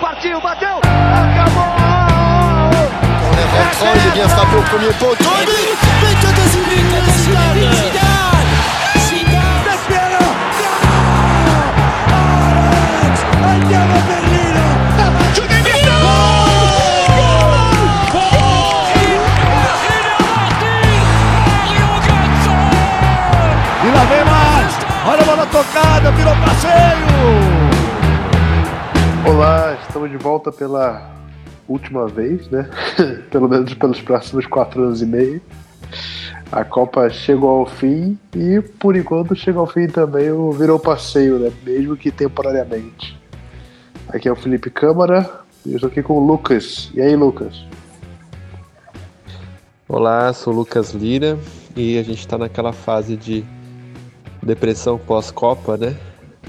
Partiu, bateu, acabou! On est rentrant, il est bien frappé au premier poteau. E vem mais! Olha a bola tocada, virou passeio! Olá, estamos de volta pela última vez, né? Pelo menos pelos próximos quatro anos e meio. A Copa chegou ao fim e, por enquanto, chega ao fim também o Virou Passeio, né? Mesmo que temporariamente. Aqui é o Felipe Câmara e eu estou aqui com o Lucas. E aí, Lucas? Olá, sou o Lucas Lira e a gente está naquela fase de depressão pós-Copa, né?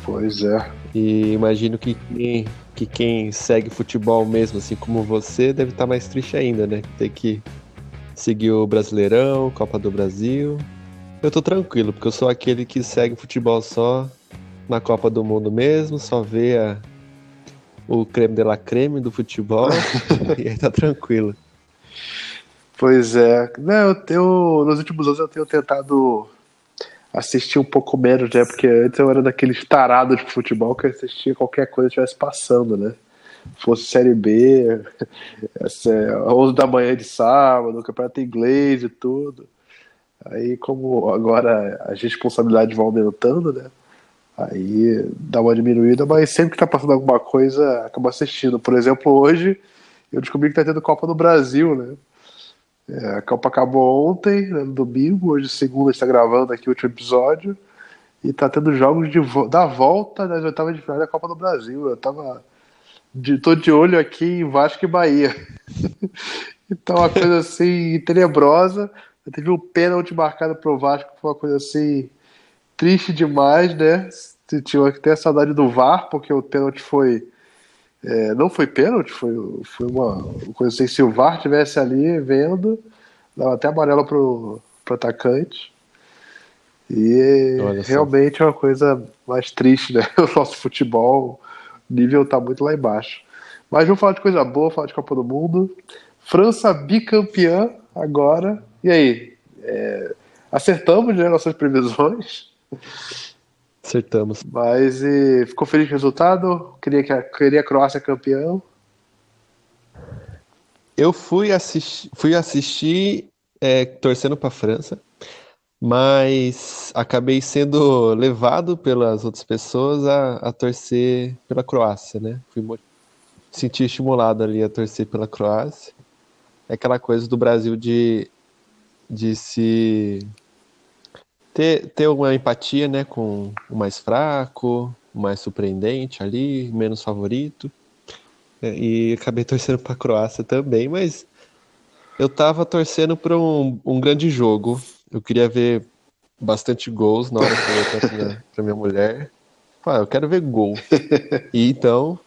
Pois é. E imagino que quem, que quem segue futebol mesmo, assim como você, deve estar mais triste ainda, né? Ter que seguir o Brasileirão, Copa do Brasil. Eu tô tranquilo, porque eu sou aquele que segue futebol só na Copa do Mundo mesmo, só vê a, o creme de la creme do futebol e aí tá tranquilo. Pois é. Não, eu tenho, nos últimos anos eu tenho tentado assistir um pouco menos, né? Porque antes eu era daqueles tarados de futebol que assistia qualquer coisa que estivesse passando, né? Fosse Série B, essa, 11 da manhã de sábado, campeonato inglês e tudo. Aí, como agora as responsabilidades vão aumentando, né? Aí dá uma diminuída, mas sempre que tá passando alguma coisa, acaba assistindo. Por exemplo, hoje eu descobri que tá tendo Copa do Brasil, né? É, a Copa acabou ontem, né, no domingo, hoje segunda está gravando aqui o último episódio e tá tendo jogos de vo da volta das oitavas de final da Copa do Brasil. Eu tava de, tô de olho aqui em Vasco e Bahia. então uma coisa assim tenebrosa. Eu teve um pênalti marcado pro Vasco, foi uma coisa assim triste demais, né? Tinha que ter saudade do VAR, porque o pênalti foi é, não foi pênalti, foi, foi uma coisa assim, se o VAR tivesse ali vendo, dava até amarelo pro, pro atacante. E realmente é uma coisa mais triste, né? O nosso futebol, o nível tá muito lá embaixo. Mas vamos falar de coisa boa, falar de Copa do Mundo. França bicampeã agora. E aí? É, acertamos né, nossas previsões. Acertamos. Mas e, ficou feliz com o resultado? Queria que a, queria a Croácia campeão? Eu fui assistir, fui assistir é, torcendo para a França, mas acabei sendo levado pelas outras pessoas a, a torcer pela Croácia, né? Fui senti estimulado ali a torcer pela Croácia. É aquela coisa do Brasil de, de se ter, ter uma empatia né, com o mais fraco, o mais surpreendente ali, menos favorito. É, e acabei torcendo para a Croácia também, mas eu tava torcendo para um, um grande jogo. Eu queria ver bastante gols na hora que eu ia para minha, minha mulher. Ah, eu quero ver gol. E então,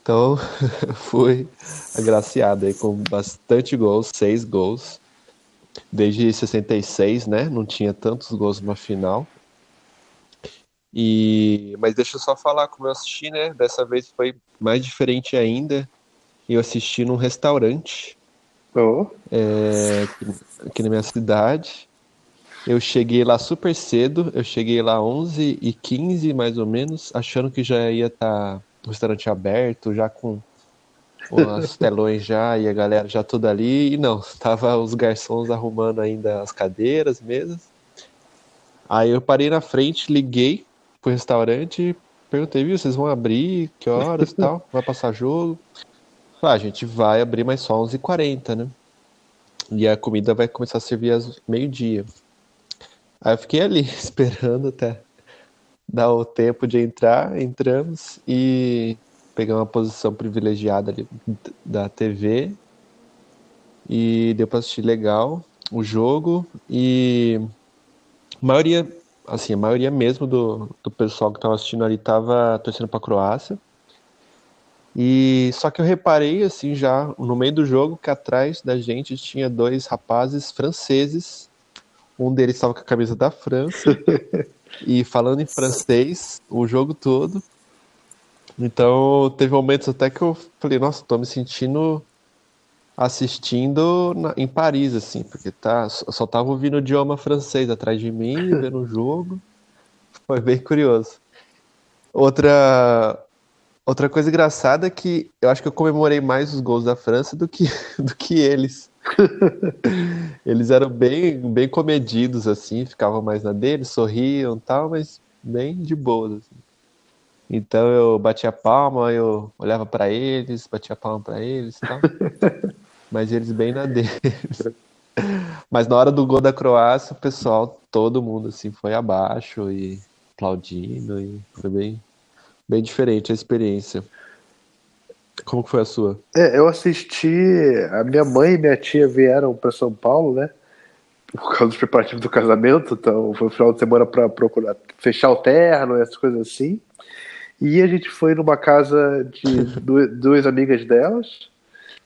então fui agraciado aí com bastante gols, seis gols desde 66, né? Não tinha tantos gols numa final. E mas deixa eu só falar como eu assisti, né? Dessa vez foi mais diferente ainda. Eu assisti num restaurante oh. é, aqui na minha cidade. Eu cheguei lá super cedo, eu cheguei lá 11 e 15 mais ou menos, achando que já ia estar tá o restaurante aberto, já com os telões já e a galera já tudo ali. E não, tava os garçons arrumando ainda as cadeiras, mesas. Aí eu parei na frente, liguei pro restaurante, perguntei, viu, vocês vão abrir? Que horas e tal? Vai passar jogo? Ah, a gente vai abrir, mas só 11h40, né? E a comida vai começar a servir às meio-dia. Aí eu fiquei ali, esperando até dar o tempo de entrar, entramos e peguei uma posição privilegiada ali da TV e deu para assistir legal o jogo e a maioria, assim, a maioria mesmo do, do pessoal que estava assistindo ali estava torcendo para a Croácia. E só que eu reparei assim já no meio do jogo que atrás da gente tinha dois rapazes franceses. Um deles estava com a camisa da França e falando em francês o jogo todo. Então, teve momentos até que eu falei, nossa, tô me sentindo assistindo na, em Paris, assim, porque tá, só tava ouvindo o idioma francês atrás de mim, vendo o jogo. Foi bem curioso. Outra, outra coisa engraçada é que eu acho que eu comemorei mais os gols da França do que, do que eles. eles eram bem, bem comedidos, assim, ficavam mais na deles, sorriam e tal, mas bem de boas. Assim. Então eu batia palma, eu olhava para eles, batia palma para eles e tal. mas eles bem na deles. Mas na hora do gol da Croácia, o pessoal, todo mundo assim, foi abaixo e aplaudindo e foi bem, bem diferente a experiência. Como foi a sua? É, eu assisti. A minha mãe e minha tia vieram para São Paulo, né? Por causa dos preparativos do casamento, então foi o final de semana para procurar fechar o terno, essas coisas assim. E a gente foi numa casa de duas, amigas delas,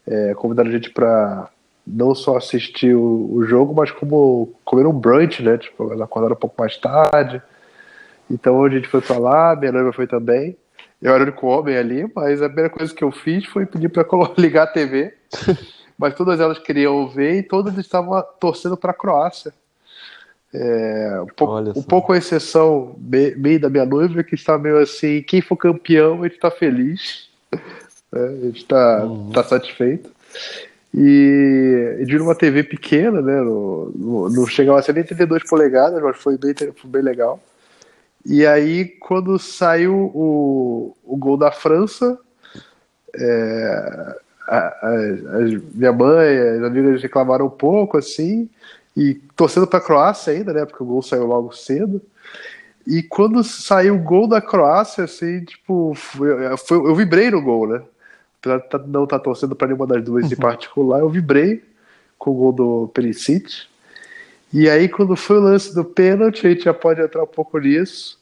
é, convidaram a gente para não só assistir o, o, jogo, mas como comer um brunch, né? Tipo, elas acordaram um pouco mais tarde. Então a gente foi para lá, minha noiva foi também. Eu era o único homem ali, mas a primeira coisa que eu fiz foi pedir para ligar a TV. mas todas elas queriam ver e todas estavam torcendo para a Croácia. É, um, pouco, um pouco a exceção meio da minha noiva, que está meio assim: quem for campeão, a gente está feliz, é, a gente está uhum. tá satisfeito. E, e de uma TV pequena, né? No, no, não chegava a ser nem 32 polegadas, mas foi bem, foi bem legal. E aí, quando saiu o, o gol da França, é, a, a, a, minha mãe, as amigas reclamaram um pouco, assim, e torcendo para a Croácia ainda, né? Porque o gol saiu logo cedo. E quando saiu o gol da Croácia, assim, tipo, foi, foi, eu vibrei no gol, né? Apesar de tá, não estar tá torcendo para nenhuma das duas em particular, eu vibrei com o gol do Perisic. E aí, quando foi o lance do pênalti, a gente já pode entrar um pouco nisso.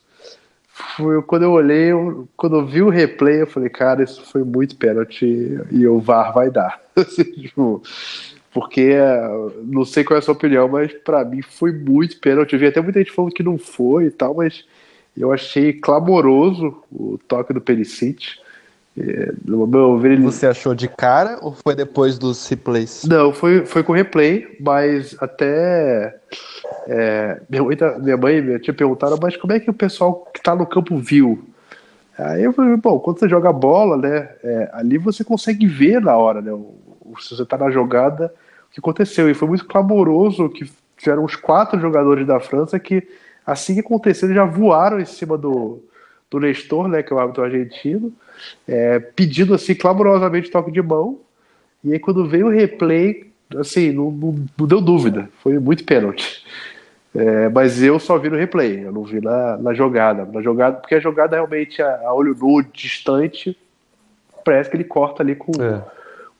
Foi quando eu olhei, eu, quando eu vi o replay, eu falei, cara, isso foi muito pênalti e o VAR vai dar. Assim, tipo, porque não sei qual é a sua opinião, mas para mim foi muito pênalti. Eu vi até muita gente falando que não foi e tal, mas eu achei clamoroso o toque do Perisic. É, no meu ver, ele... Você achou de cara ou foi depois dos replays? Não, foi, foi com replay, mas até é, minha, mãe, tá, minha mãe e minha tia perguntaram, mas como é que o pessoal que tá no campo viu? Aí eu falei, bom, quando você joga bola, né, é, ali você consegue ver na hora, né, o, se você tá na jogada, que aconteceu. E foi muito clamoroso que tiveram os quatro jogadores da França que, assim que aconteceu, já voaram em cima do, do Nestor, né, que é o árbitro argentino, é, pedindo assim clamorosamente toque de mão. E aí quando veio o replay, assim, não, não, não deu dúvida, foi muito pênalti. É, mas eu só vi no replay, eu não vi na, na jogada. Na jogada, porque a jogada realmente a, a olho nu, distante, parece que ele corta ali com, é.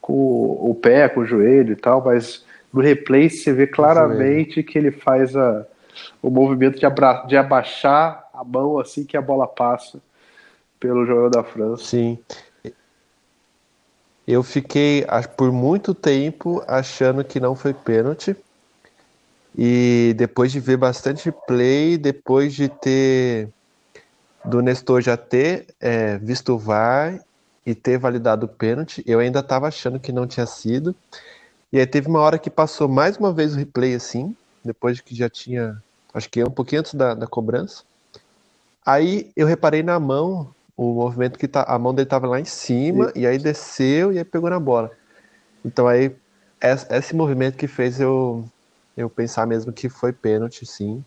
Com o pé, com o joelho e tal, mas no replay você vê claramente que ele faz a, o movimento de, abra, de abaixar a mão assim que a bola passa pelo jogador da França. Sim. Eu fiquei por muito tempo achando que não foi pênalti. E depois de ver bastante play, depois de ter do Nestor já ter é, visto o VAR e ter validado o pênalti, eu ainda estava achando que não tinha sido. E aí teve uma hora que passou mais uma vez o replay assim, depois de que já tinha, acho que um pouquinho antes da, da cobrança. Aí eu reparei na mão o movimento que tá, a mão dele estava lá em cima Isso. e aí desceu e aí pegou na bola. Então aí esse movimento que fez eu eu pensar mesmo que foi pênalti, sim.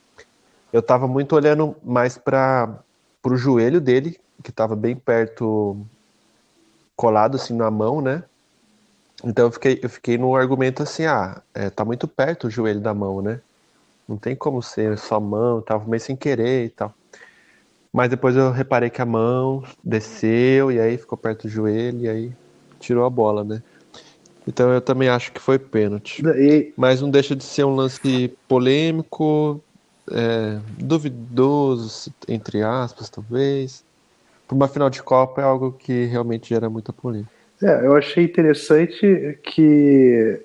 Eu estava muito olhando mais para o joelho dele, que estava bem perto, colado assim na mão, né? Então eu fiquei, eu fiquei no argumento assim, ah, é, tá muito perto o joelho da mão, né? Não tem como ser só mão, tava meio sem querer e tal. Mas depois eu reparei que a mão desceu e aí ficou perto do joelho e aí tirou a bola, né? Então eu também acho que foi pênalti. E... Mas não deixa de ser um lance polêmico, é, duvidoso, entre aspas, talvez. Para uma final de Copa é algo que realmente gera muita polêmica. É, eu achei interessante que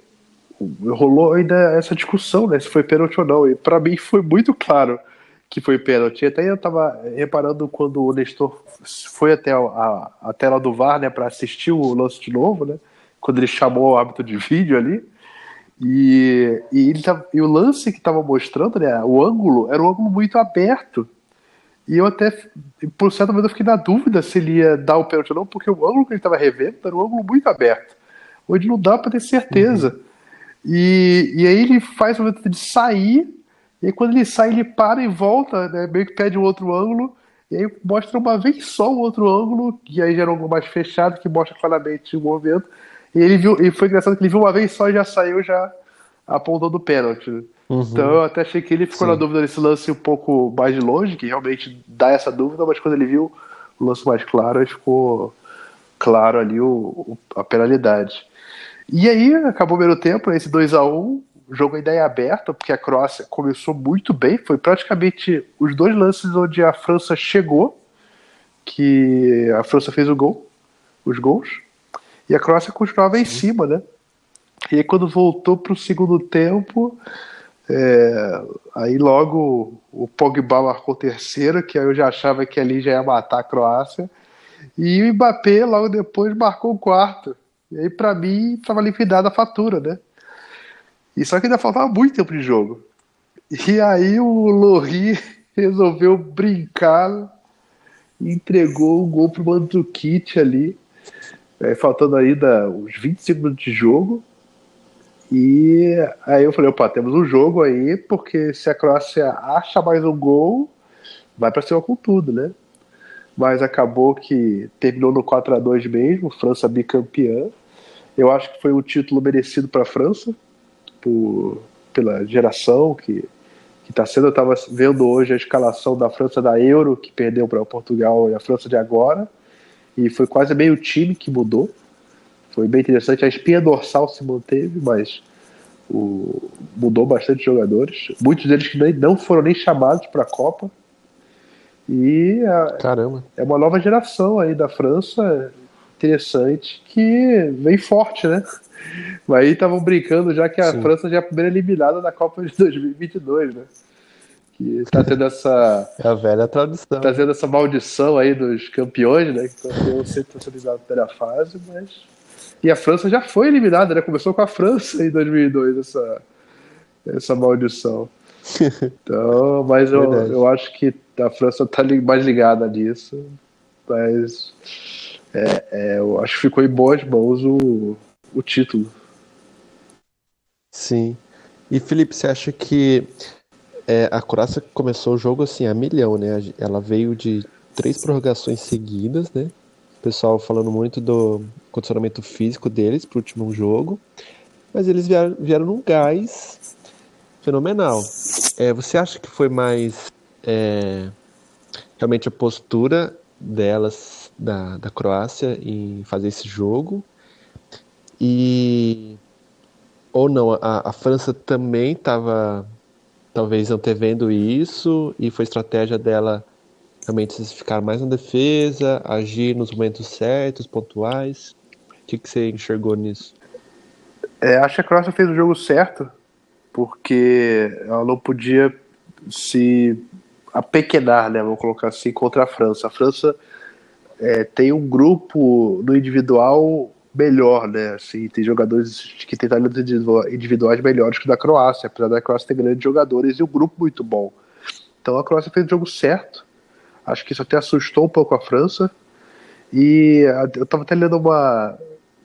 rolou ainda essa discussão, né, se foi pênalti ou não. E para mim foi muito claro que foi pênalti. Até eu tava reparando quando o Nestor foi até a, a tela do VAR, né, para assistir o lance de novo, né? Quando ele chamou o hábito de vídeo ali. E, e, ele tava, e o lance que estava mostrando, né, o ângulo, era um ângulo muito aberto. E eu até, por certo momento, eu fiquei na dúvida se ele ia dar o pênalti ou não, porque o ângulo que ele estava revendo era um ângulo muito aberto, onde não dá para ter certeza. Uhum. E, e aí ele faz o momento de sair, e aí quando ele sai, ele para e volta, né, meio que pede um outro ângulo, e aí mostra uma vez só um outro ângulo, que aí já era um ângulo mais fechado, que mostra claramente o movimento. E ele viu, e foi engraçado que ele viu uma vez só e já saiu já apontando o pênalti. Uhum. Então eu até achei que ele ficou Sim. na dúvida nesse lance um pouco mais de longe, que realmente dá essa dúvida, mas quando ele viu o lance mais claro, aí ficou claro ali o, o a penalidade. E aí acabou o primeiro tempo, né, esse 2 a 1 o jogo ainda é aberto, porque a Croácia começou muito bem, foi praticamente os dois lances onde a França chegou, que a França fez o gol, os gols, e a Croácia continuava em cima, né? E aí quando voltou para o segundo tempo, é, aí logo o Pogba marcou terceiro, que aí eu já achava que ali já ia matar a Croácia. E o Mbappé logo depois marcou o quarto. E aí para mim estava liquidada a fatura, né? E só que ainda faltava muito tempo de jogo. E aí o Lohri resolveu brincar e entregou o gol pro Mandzukic ali, é, faltando ainda uns 25 minutos de jogo. E aí eu falei, opa, temos um jogo aí, porque se a Croácia acha mais um gol, vai para cima com tudo, né? Mas acabou que terminou no 4 a 2 mesmo, França bicampeã. Eu acho que foi um título merecido para a França, por, pela geração que está sendo. Eu estava vendo hoje a escalação da França da Euro, que perdeu para o Portugal e a França de agora, e foi quase meio time que mudou. Foi bem interessante. A espinha dorsal se manteve, mas o, mudou bastante jogadores. Muitos deles que nem, não foram nem chamados para a Copa. E a, Caramba. é uma nova geração aí da França interessante que vem forte, né? Mas aí estavam brincando já que a Sim. França já é a primeira eliminada da Copa de 2022, né? Que tá tendo essa. É a velha tradição. Tá tendo essa maldição aí dos campeões, né? Que estão sempre sendo eliminados na primeira fase, mas e a França já foi eliminada, né? Começou com a França em 2002, essa, essa maldição. Então, mas eu, eu acho que a França está mais ligada nisso. Mas é, é, eu acho que ficou em boas mãos o, o título. Sim. E Felipe, você acha que é, a Croácia começou o jogo assim a milhão, né? Ela veio de três prorrogações seguidas, né? O pessoal falando muito do condicionamento físico deles pro último jogo. Mas eles vieram, vieram num gás fenomenal. É, você acha que foi mais é, realmente a postura delas, da, da Croácia, em fazer esse jogo? E. Ou não, a, a França também estava talvez antevendo isso e foi estratégia dela realmente ficar mais na defesa, agir nos momentos certos, pontuais? O que, que você enxergou nisso? É, acho que a Croácia fez o jogo certo, porque ela não podia se apequenar, né, vamos colocar assim, contra a França. A França é, tem um grupo no individual melhor, né? Assim, tem jogadores que têm talentos individuais melhores que o da Croácia, apesar da Croácia ter grandes jogadores e um grupo muito bom. Então a Croácia fez o jogo certo. Acho que isso até assustou um pouco a França. E eu estava até lendo uma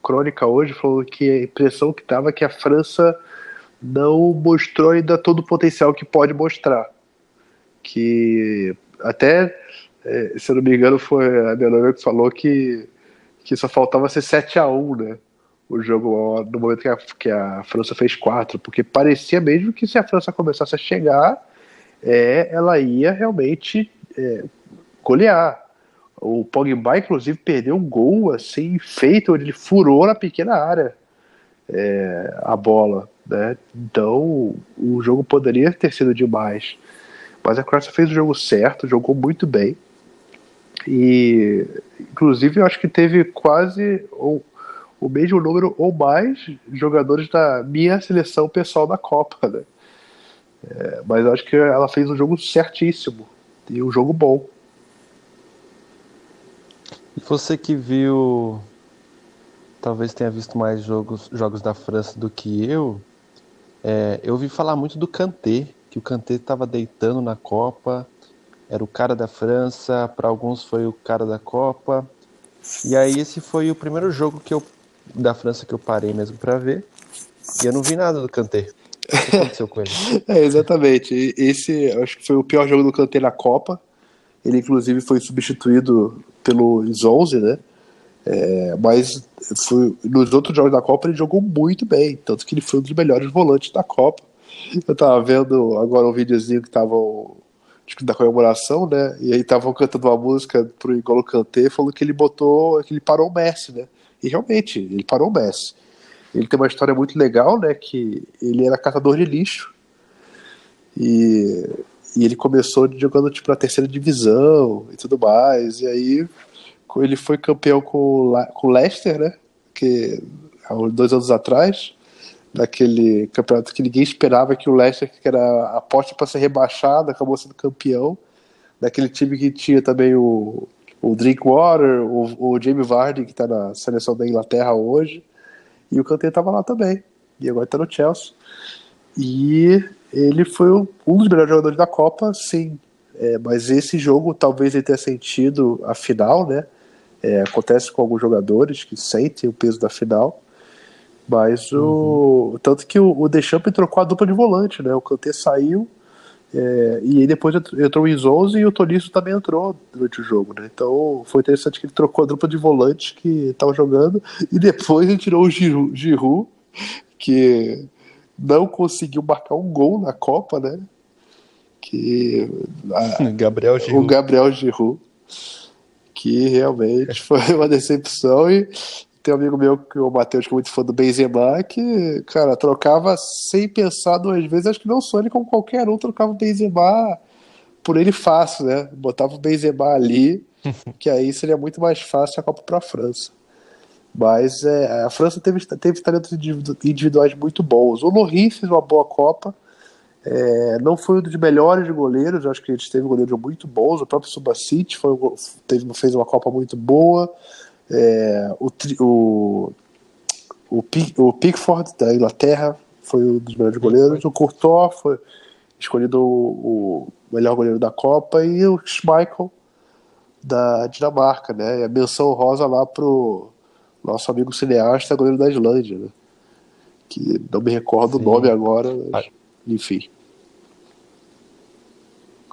crônica hoje falando que a impressão que estava é que a França não mostrou ainda todo o potencial que pode mostrar. Que até, é, se eu não me engano, foi a minha noiva que falou que, que só faltava ser 7 a 1 né? O jogo no momento que a, que a França fez 4, porque parecia mesmo que se a França começasse a chegar, é, ela ia realmente é, golear. O Pogba, inclusive, perdeu um gol assim feito, onde ele furou na pequena área é, a bola. Né? Então o jogo poderia ter sido demais. Mas a Croácia fez o jogo certo, jogou muito bem. E inclusive eu acho que teve quase o, o mesmo número ou mais jogadores da minha seleção pessoal da Copa. Né? É, mas eu acho que ela fez um jogo certíssimo e um jogo bom. E você que viu, talvez tenha visto mais jogos, jogos da França do que eu, é, eu ouvi falar muito do Kanté, que o Kanté estava deitando na Copa, era o cara da França, para alguns foi o cara da Copa. E aí esse foi o primeiro jogo que eu da França que eu parei mesmo para ver. E eu não vi nada do Kanté. Aconteceu com ele? é, exatamente. Esse acho que foi o pior jogo do Kanté na Copa. Ele inclusive foi substituído pelo 11, né? É, mas foi, nos outros jogos da Copa ele jogou muito bem, tanto que ele foi um dos melhores volantes da Copa. Eu tava vendo agora um videozinho que tava da comemoração, né? E aí estavam cantando uma música pro Igolo Kanté, falando que ele botou, que ele parou o Messi, né? E realmente, ele parou o Messi. Ele tem uma história muito legal, né? Que ele era catador de lixo e, e ele começou jogando tipo na terceira divisão e tudo mais. E aí ele foi campeão com, com o Leicester, né? Que há dois anos atrás daquele campeonato que ninguém esperava que o Leicester, que era a aposta para ser rebaixado, acabou sendo campeão. Daquele time que tinha também o, o Drinkwater, o, o Jamie Vardy, que está na seleção da Inglaterra hoje, e o Kanté estava lá também. E agora está no Chelsea. E ele foi um dos melhores jogadores da Copa, sim. É, mas esse jogo talvez ele tenha sentido a final, né? É, acontece com alguns jogadores que sentem o peso da final. Mas o. Uhum. Tanto que o, o Deschamps trocou a dupla de volante, né? O Kanté saiu é, e aí depois entrou o Izonzo e o Tolisso também entrou durante o jogo, né? Então foi interessante que ele trocou a dupla de volante que estava jogando e depois ele tirou o Giroud, Giroud, que não conseguiu marcar um gol na Copa, né? Que a, Gabriel Giroud. o Gabriel Giroud que realmente foi uma decepção e, tem um amigo meu, que o Matheus, que é muito fã do Benzema, que, cara, trocava sem pensar duas vezes. Acho que não só ele, como qualquer um, trocava o Benzema por ele fácil, né? Botava o Benzema ali, que aí seria muito mais fácil a Copa para a França. Mas é, a França teve, teve talentos individuais muito bons. O Lohri fez uma boa Copa. É, não foi um dos melhores goleiros, acho que eles teve goleiros muito bons. O próprio Subacite foi, teve, fez uma Copa muito boa. É, o, o, o, o Pickford da Inglaterra foi um dos melhores goleiros. O Courtois foi escolhido o, o melhor goleiro da Copa e o Schmeichel da Dinamarca, né? E a menção rosa lá pro nosso amigo cineasta, goleiro da Islândia, né? Que não me recordo Sim. o nome agora, mas, enfim.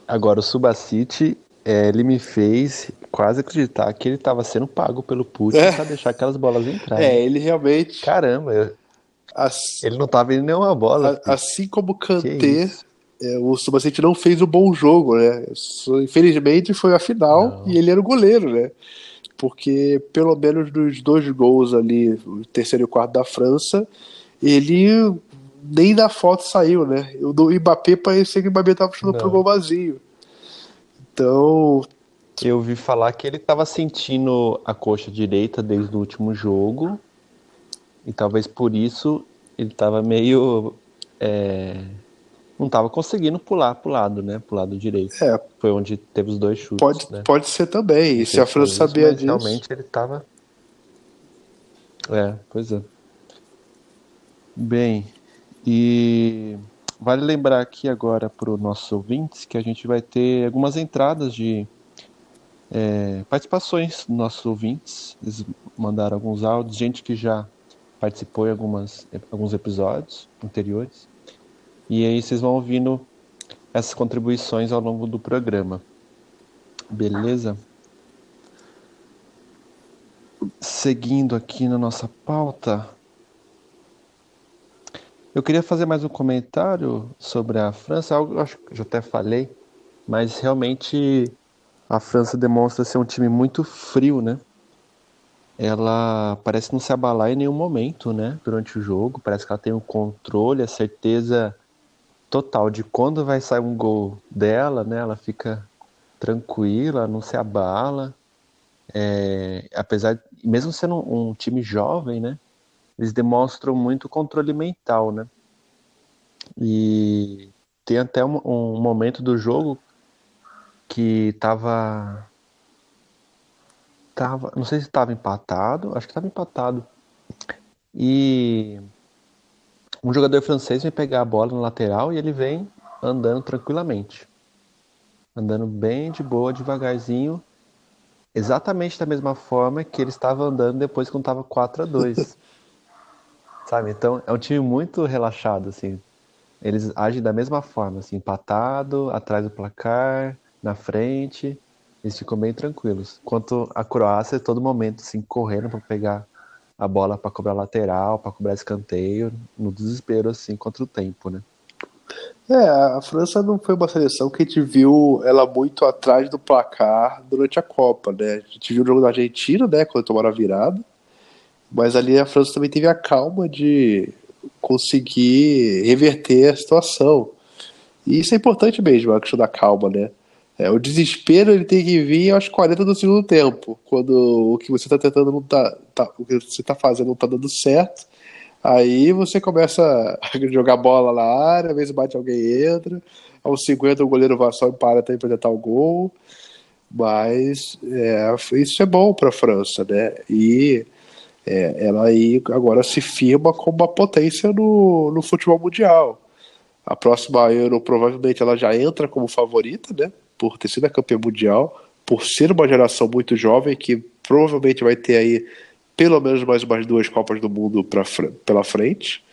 Agora o Subacite, é, ele me fez quase acreditar que ele estava sendo pago pelo Putin é. para deixar aquelas bolas entrarem. É, ele realmente. Caramba, eu... ele não estava indo nenhuma bola. A, assim como o Kanté, é, o Subacete não fez um bom jogo, né? Infelizmente foi a final não. e ele era o goleiro, né? Porque pelo menos dos dois gols ali, o terceiro e o quarto da França, ele nem na foto saiu, né? O do Mbappé parecia que o Mbappé estava chutando pro gol vazio. Então, eu ouvi falar que ele estava sentindo a coxa direita desde o último jogo. E talvez por isso ele estava meio. É, não estava conseguindo pular pro lado, né? Pro lado direito. É. Foi onde teve os dois chutes. Pode, né? pode ser também. E se a França sabia disso. Realmente ele estava. É, pois é. Bem, e vale lembrar aqui agora para os nossos ouvintes que a gente vai ter algumas entradas de é, participações dos nossos ouvintes. Eles mandaram alguns áudios, gente que já participou em algumas, alguns episódios anteriores. E aí vocês vão ouvindo essas contribuições ao longo do programa. Beleza? Seguindo aqui na nossa pauta, eu queria fazer mais um comentário sobre a França, algo que eu eu até falei, mas realmente a França demonstra ser um time muito frio, né? Ela parece não se abalar em nenhum momento, né? Durante o jogo, parece que ela tem o um controle, a certeza total de quando vai sair um gol dela, né? Ela fica tranquila, não se abala. É, apesar, mesmo sendo um time jovem, né? Eles demonstram muito controle mental, né? E tem até um, um momento do jogo que tava. Tava. Não sei se estava empatado, acho que estava empatado. E um jogador francês vem pegar a bola no lateral e ele vem andando tranquilamente. Andando bem de boa, devagarzinho. Exatamente da mesma forma que ele estava andando depois quando estava 4 a 2 Sabe? Então é um time muito relaxado, assim. Eles agem da mesma forma, assim, empatado, atrás do placar, na frente. Eles ficam bem tranquilos. Enquanto a Croácia, todo momento, assim, correndo para pegar a bola para cobrar lateral, para cobrar escanteio, no desespero, assim, contra o tempo, né? É, a França não foi uma seleção que a gente viu ela muito atrás do placar durante a Copa, né? A gente viu o jogo da Argentina, né, quando tomaram a virada, mas ali a França também teve a calma de conseguir reverter a situação. E isso é importante mesmo, a questão da calma, né? É, o desespero ele tem que vir aos 40 do segundo tempo, quando o que você está tentando não tá, tá, o que você está fazendo não está dando certo. Aí você começa a jogar bola na área, às vezes bate alguém entra. Aos 50 o goleiro vai só e para até tentar o gol. Mas é, isso é bom para a França, né? E é, ela aí agora se firma como uma potência no, no futebol mundial. A próxima Euro provavelmente ela já entra como favorita, né? Por ter sido a campeã mundial, por ser uma geração muito jovem que provavelmente vai ter aí pelo menos mais umas duas Copas do Mundo pra, pela frente,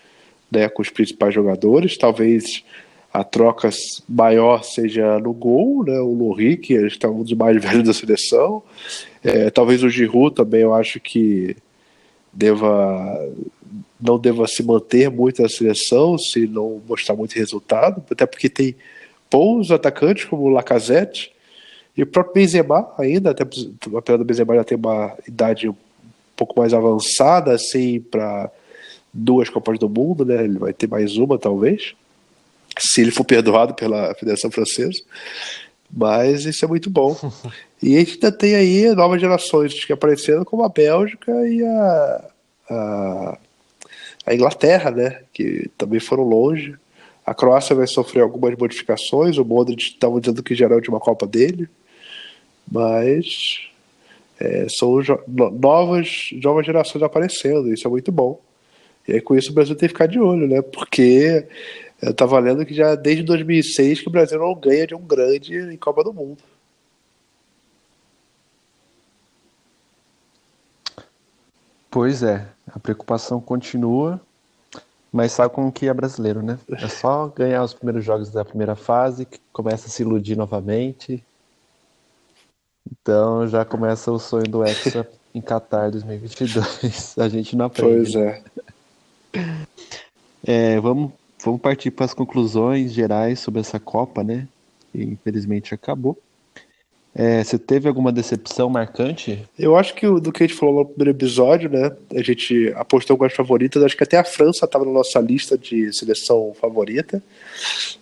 né? Com os principais jogadores. Talvez a troca maior seja no gol, né? O Lohri, que está um dos mais velhos da seleção. É, talvez o Giroud também, eu acho que deva não deva se manter muito na seleção se não mostrar muito resultado, até porque tem bons atacantes como o Lacazette e o próprio Benzema ainda, até apesar do Benzema já ter uma idade um pouco mais avançada assim para duas Copas do Mundo, né? Ele vai ter mais uma talvez, se ele for perdoado pela Federação Francesa. Mas isso é muito bom. e a gente ainda tem aí novas gerações que aparecendo, como a Bélgica e a, a, a Inglaterra, né? Que também foram longe. A Croácia vai sofrer algumas modificações. O Modric estava dizendo que já era a última Copa dele. Mas é, são novas, novas gerações aparecendo. Isso é muito bom. E aí, com isso o Brasil tem que ficar de olho, né? Porque tá valendo que já desde 2006 que o Brasil não ganha de um grande em Copa do Mundo. Pois é, a preocupação continua, mas sabe como que é brasileiro, né? É só ganhar os primeiros jogos da primeira fase que começa a se iludir novamente. Então já começa o sonho do Hexa em Qatar 2022. A gente não aprende. Pois é. é vamos vamos partir para as conclusões gerais sobre essa Copa, né? Infelizmente acabou. É, você teve alguma decepção marcante? Eu acho que do que a gente falou no primeiro episódio, né? A gente apostou algumas favoritas. Acho que até a França estava na nossa lista de seleção favorita.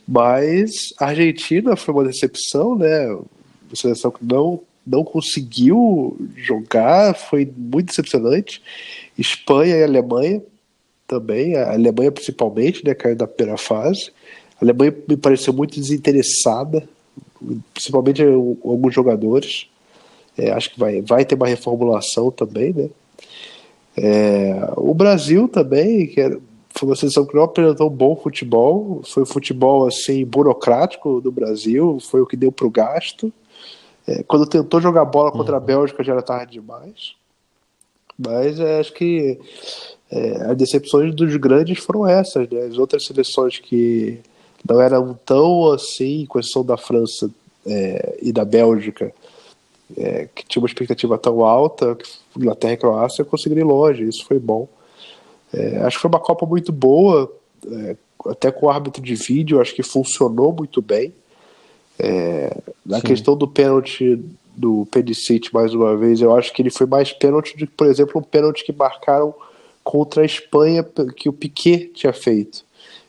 Mas a Argentina foi uma decepção, né? Uma seleção que não, não conseguiu jogar, foi muito decepcionante. Espanha e Alemanha também, a Alemanha principalmente, né, caiu da primeira fase. A Alemanha me pareceu muito desinteressada, principalmente alguns jogadores. É, acho que vai, vai ter uma reformulação também, né? É, o Brasil também, que era, foi uma seleção que não apresentou um bom futebol, foi futebol assim burocrático do Brasil, foi o que deu para o gasto. É, quando tentou jogar bola contra a uhum. Bélgica já era tarde demais. Mas é, acho que é, as decepções dos grandes foram essas, né? As outras seleções que não eram tão assim, com exceção da França é, e da Bélgica, é, que tinha uma expectativa tão alta, que Inglaterra e Croácia conseguiram ir longe, isso foi bom. É, acho que foi uma Copa muito boa, é, até com o árbitro de vídeo, acho que funcionou muito bem. É, na Sim. questão do pênalti do Pedicite, mais uma vez, eu acho que ele foi mais pênalti do que, por exemplo, um pênalti que marcaram contra a Espanha que o Piquet tinha feito.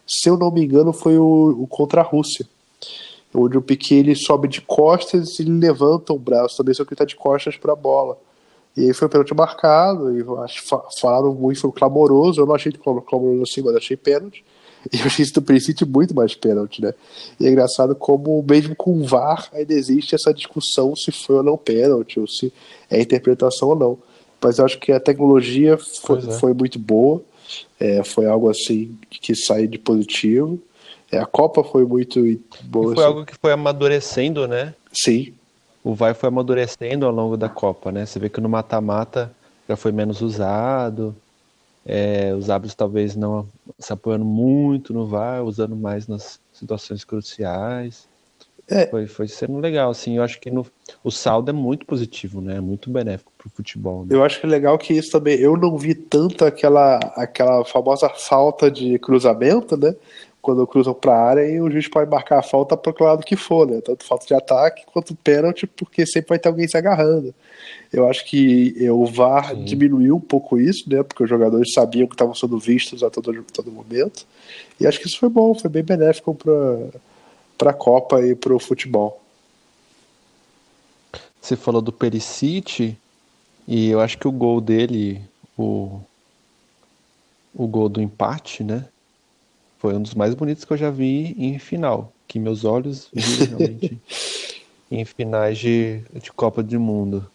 Se eu não me engano, foi o, o contra a Rússia. Onde o Piquet ele sobe de costas e ele levanta o braço também, só que ele está de costas para a bola. E aí foi o pênalti marcado, e falaram muito, foi clamoroso. Eu não achei clamoroso assim, mas achei pênalti. E eu achei isso do Perisic muito mais pênalti, né? E é engraçado como, mesmo com o VAR, ainda existe essa discussão se foi ou não pênalti, ou se é interpretação ou não. Mas eu acho que a tecnologia foi, é. foi muito boa, é, foi algo assim que saiu de positivo. É, a Copa foi muito boa. E foi assim. algo que foi amadurecendo, né? Sim. O VAR foi amadurecendo ao longo da Copa, né? Você vê que no mata-mata já foi menos usado, é, os árbitros talvez não se apoiando muito no VAR, usando mais nas situações cruciais. É. Foi, foi sendo legal, assim. Eu acho que no, o saldo é muito positivo, né? É muito benéfico para o futebol. Né? Eu acho que é legal que isso também. Eu não vi tanto aquela, aquela famosa falta de cruzamento, né? Quando cruzam para a área e o juiz pode marcar a falta para o lado que for, né? Tanto falta de ataque quanto pênalti, porque sempre vai ter alguém se agarrando. Eu acho que o VAR Sim. diminuiu um pouco isso, né? Porque os jogadores sabiam que estavam sendo vistos a todo, todo momento. E acho que isso foi bom, foi bem benéfico para a Copa e para o futebol. Você falou do Perisic, e eu acho que o gol dele, o, o gol do empate, né? Foi um dos mais bonitos que eu já vi em final. Que meus olhos viram realmente em finais de, de Copa do Mundo.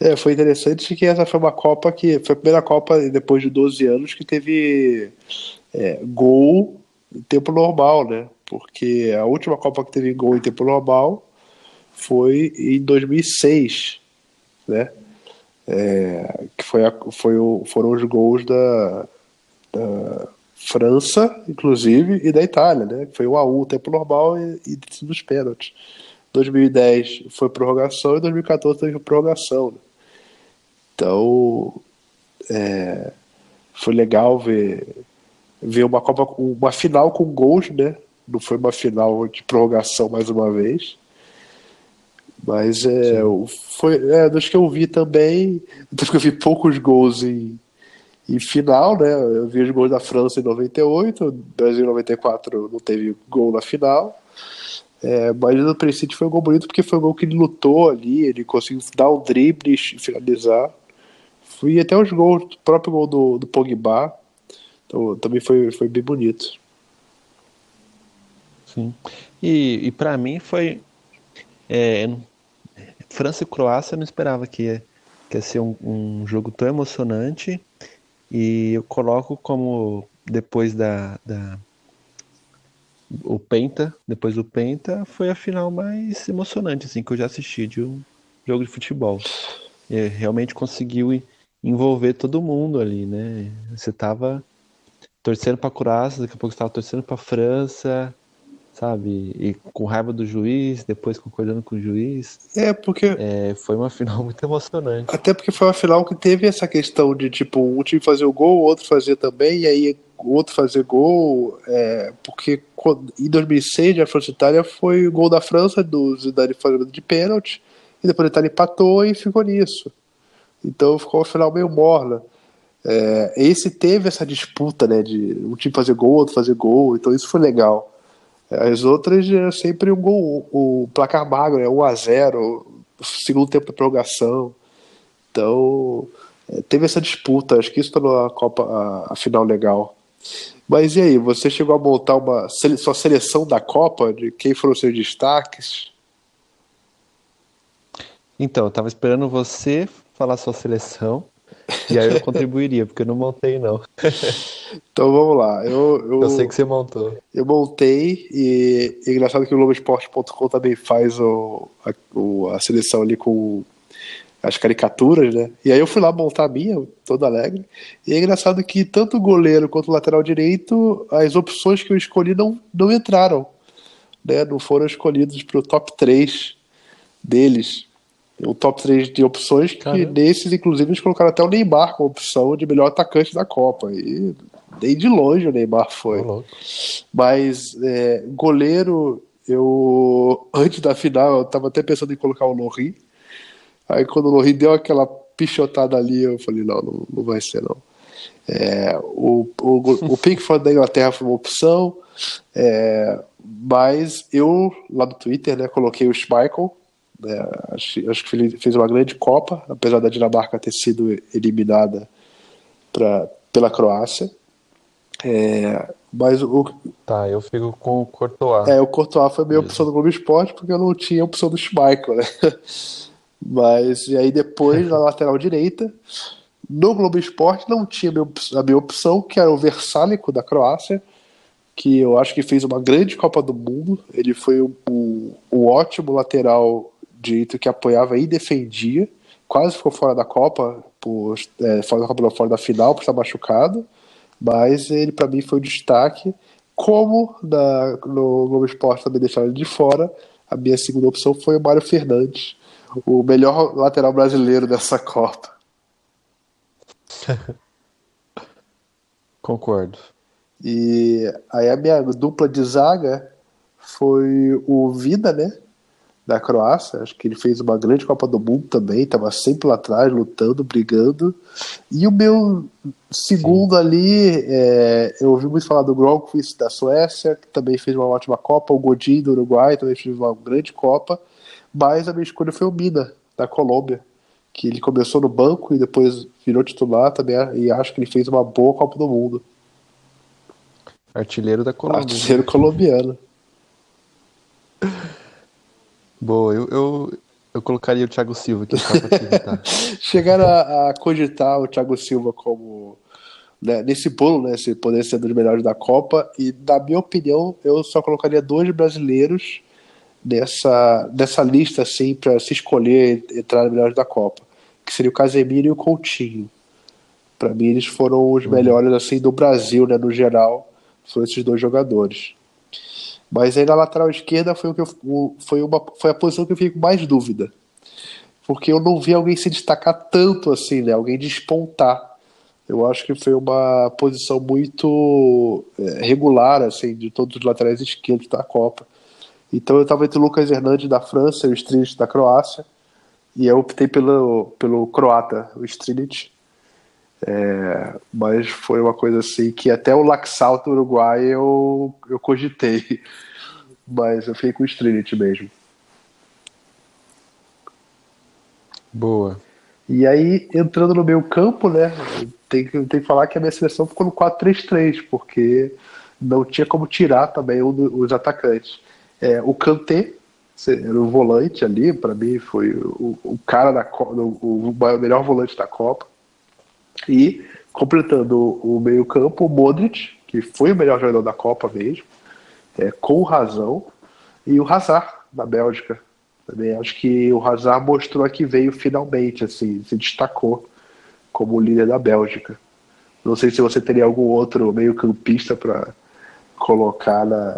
É, foi interessante que essa foi uma Copa que foi a primeira Copa depois de 12 anos que teve é, gol em tempo normal, né? Porque a última Copa que teve gol em tempo normal foi em 2006, né? É, que foi, a, foi o, foram os gols da, da, França, inclusive, e da Itália, né? Foi o A1, tempo normal e, e dos pênaltis. 2010 foi prorrogação e 2014 teve prorrogação. Né? Então, é, foi legal ver, ver uma Copa, uma final com gols, né? Não foi uma final de prorrogação mais uma vez. Mas é, foi é, dos que eu vi também, dos que eu vi poucos gols em, em final, né? Eu vi os gols da França em 98, o Brasil em 94 não teve gol na final. É, mas no princípio foi um gol bonito porque foi um gol que ele lutou ali, ele conseguiu dar um drible e finalizar. Fui até os gols, o próprio gol do, do Pogba, então, também foi, foi bem bonito. Sim. E, e para mim foi. É, França e Croácia eu não esperava que ia, que ia ser um, um, jogo tão emocionante. E eu coloco como depois da, da. O Penta, depois do Penta, foi a final mais emocionante assim, que eu já assisti de um jogo de futebol. E realmente conseguiu envolver todo mundo ali, né? Você tava torcendo para Croácia, daqui a pouco você tava torcendo para França, sabe? E com raiva do juiz, depois concordando com o juiz. É, porque. É, foi uma final muito emocionante. Até porque foi uma final que teve essa questão de, tipo, um time fazer o gol, o outro fazer também, e aí o outro fazer gol. É, porque em 2006, a França Itália foi o gol da França, do Zidane fazendo de pênalti, e depois a Itália empatou e ficou nisso. Então ficou uma final meio morna. É, esse teve essa disputa, né, de um time fazer gol, outro fazer gol, então isso foi legal. As outras é sempre um gol, o placar magro, é 1 a 0 segundo tempo da prorrogação. Então, é, teve essa disputa, acho que isso tornou a Copa a, a, final legal. Mas e aí, você chegou a montar uma sua seleção da Copa, de quem foram os seus destaques? Então, eu tava esperando você falar sua seleção. E aí eu contribuiria, porque eu não montei, não. então vamos lá. Eu, eu, eu sei que você montou. Eu montei e é engraçado que o Globoesporte.com também faz o, a, o, a seleção ali com as caricaturas, né? E aí eu fui lá montar a minha, todo alegre. E é engraçado que tanto o goleiro quanto o lateral direito, as opções que eu escolhi não, não entraram. Né? Não foram escolhidos para o top 3 deles o top 3 de opções, que Caramba. nesses, inclusive, eles colocaram até o Neymar como opção de melhor atacante da Copa. E nem de longe o Neymar foi. Mas é, goleiro, eu antes da final, eu tava até pensando em colocar o Lorri. Aí quando o Lorri deu aquela pichotada ali, eu falei, não, não, não vai ser não. É, o, o, o Pickford da Inglaterra foi uma opção, é, mas eu, lá no Twitter, né, coloquei o Schmeichel, né? Acho, acho, que ele fez uma grande Copa, apesar da Dinamarca ter sido eliminada pra, pela Croácia. É, mas o. Tá, eu fico com o Courtois. É, o Courtois foi a minha opção do Globo Esporte, porque eu não tinha a opção do Schmeichel, né? Mas, e aí depois, na lateral direita, no Globo Esporte não tinha a minha opção, que era o Versálico da Croácia, que eu acho que fez uma grande Copa do Mundo. Ele foi o, o, o ótimo lateral direito que apoiava e defendia. Quase ficou fora da Copa, por, é, fora da Copa, fora da final, por estar machucado. Mas ele, para mim, foi o destaque. Como na, no Globo Esporte também deixaram ele de fora, a minha segunda opção foi o Mário Fernandes, o melhor lateral brasileiro dessa Copa. Concordo. E aí a minha dupla de zaga foi o Vida, né? Da Croácia. Acho que ele fez uma grande Copa do Mundo também. Estava sempre lá atrás, lutando, brigando. E o meu segundo Sim. ali, é, eu ouvi muito falar do Gronqvist da Suécia, que também fez uma ótima Copa. O Godin do Uruguai também fez uma grande Copa. Mas a minha escolha foi o Mina, da Colômbia. Que ele começou no banco e depois virou titular também. E acho que ele fez uma boa Copa do Mundo. Artilheiro da Colômbia. Artilheiro colombiano. Boa, eu, eu, eu colocaria o Thiago Silva aqui tá? Chegaram a, a, cogitar o Thiago Silva como né, nesse bolo, né? Se poder ser um dos melhores da Copa. E na minha opinião, eu só colocaria dois brasileiros nessa, nessa lista assim para se escolher entrar nos melhores da Copa, que seria o Casemiro e o Coutinho. Para mim, eles foram os uhum. melhores assim do Brasil, né? No geral foram esses dois jogadores. Mas aí na lateral esquerda foi, o que eu, foi, uma, foi a posição que eu fiquei com mais dúvida. Porque eu não vi alguém se destacar tanto assim, né? Alguém despontar. Eu acho que foi uma posição muito é, regular, assim, de todos os laterais esquerdos da Copa. Então eu estava entre o Lucas Hernandes da França e o Strinic da Croácia. E eu optei pelo, pelo croata, o Strinic. É, mas foi uma coisa assim que até o Laxalto Uruguai eu, eu cogitei. Mas eu fiquei com o Trinity mesmo. Boa. E aí, entrando no meio campo, né? Tem que, tem que falar que a minha seleção ficou no 4-3-3, porque não tinha como tirar também um dos atacantes. É, o Kanté, era o volante ali, para mim foi o, o cara da o, o melhor volante da Copa. E completando o meio-campo, o Modric, que foi o melhor jogador da Copa mesmo, é, com razão, e o Hazard, da Bélgica. Também acho que o Hazard mostrou que veio finalmente, assim, se destacou como líder da Bélgica. Não sei se você teria algum outro meio-campista para colocar na,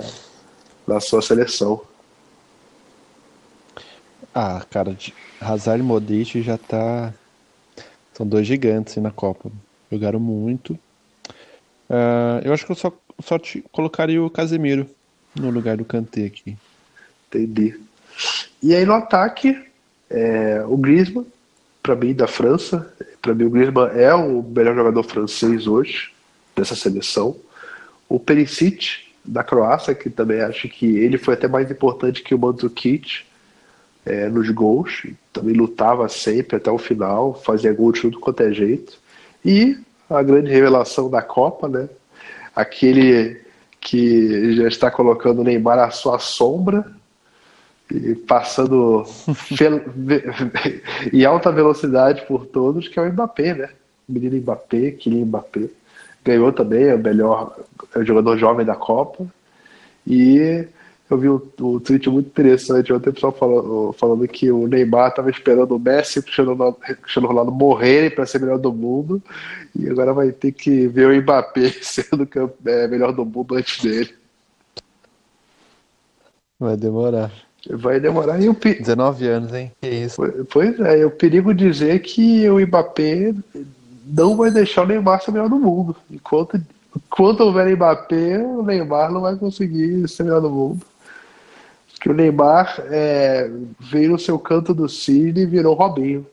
na sua seleção. Ah, cara, Hazard e Modric já tá são dois gigantes na Copa. Jogaram muito. Uh, eu acho que eu só, só te colocaria o Casemiro no lugar do Kanté aqui. Entendi. E aí no ataque, é, o Griezmann, para mim, da França. Para mim, o Griezmann é o melhor jogador francês hoje, dessa seleção. O Perisic, da Croácia, que também acho que ele foi até mais importante que o Mandzukic é, nos gols, também lutava sempre até o final, fazia gol de tudo quanto é jeito. E a grande revelação da Copa, né? Aquele que já está colocando o Neymar à sua sombra e passando em alta velocidade por todos, que é o Mbappé, né? O menino Mbappé, Kylian Mbappé. Ganhou também, é o melhor é o jogador jovem da Copa. E eu vi um, um tweet muito interessante ontem, o pessoal falando, falando que o Neymar estava esperando o Messi e o Cristiano Ronaldo morrerem para ser melhor do mundo, e agora vai ter que ver o Mbappé sendo é, melhor do mundo antes dele. Vai demorar. Vai demorar. E o 19 anos, hein? Que isso. Pois é, o perigo dizer que o Mbappé não vai deixar o Neymar ser melhor do mundo. Enquanto, enquanto houver Mbappé, o Neymar não vai conseguir ser melhor do mundo que o Neymar é, veio no seu canto do cisne e virou Robinho,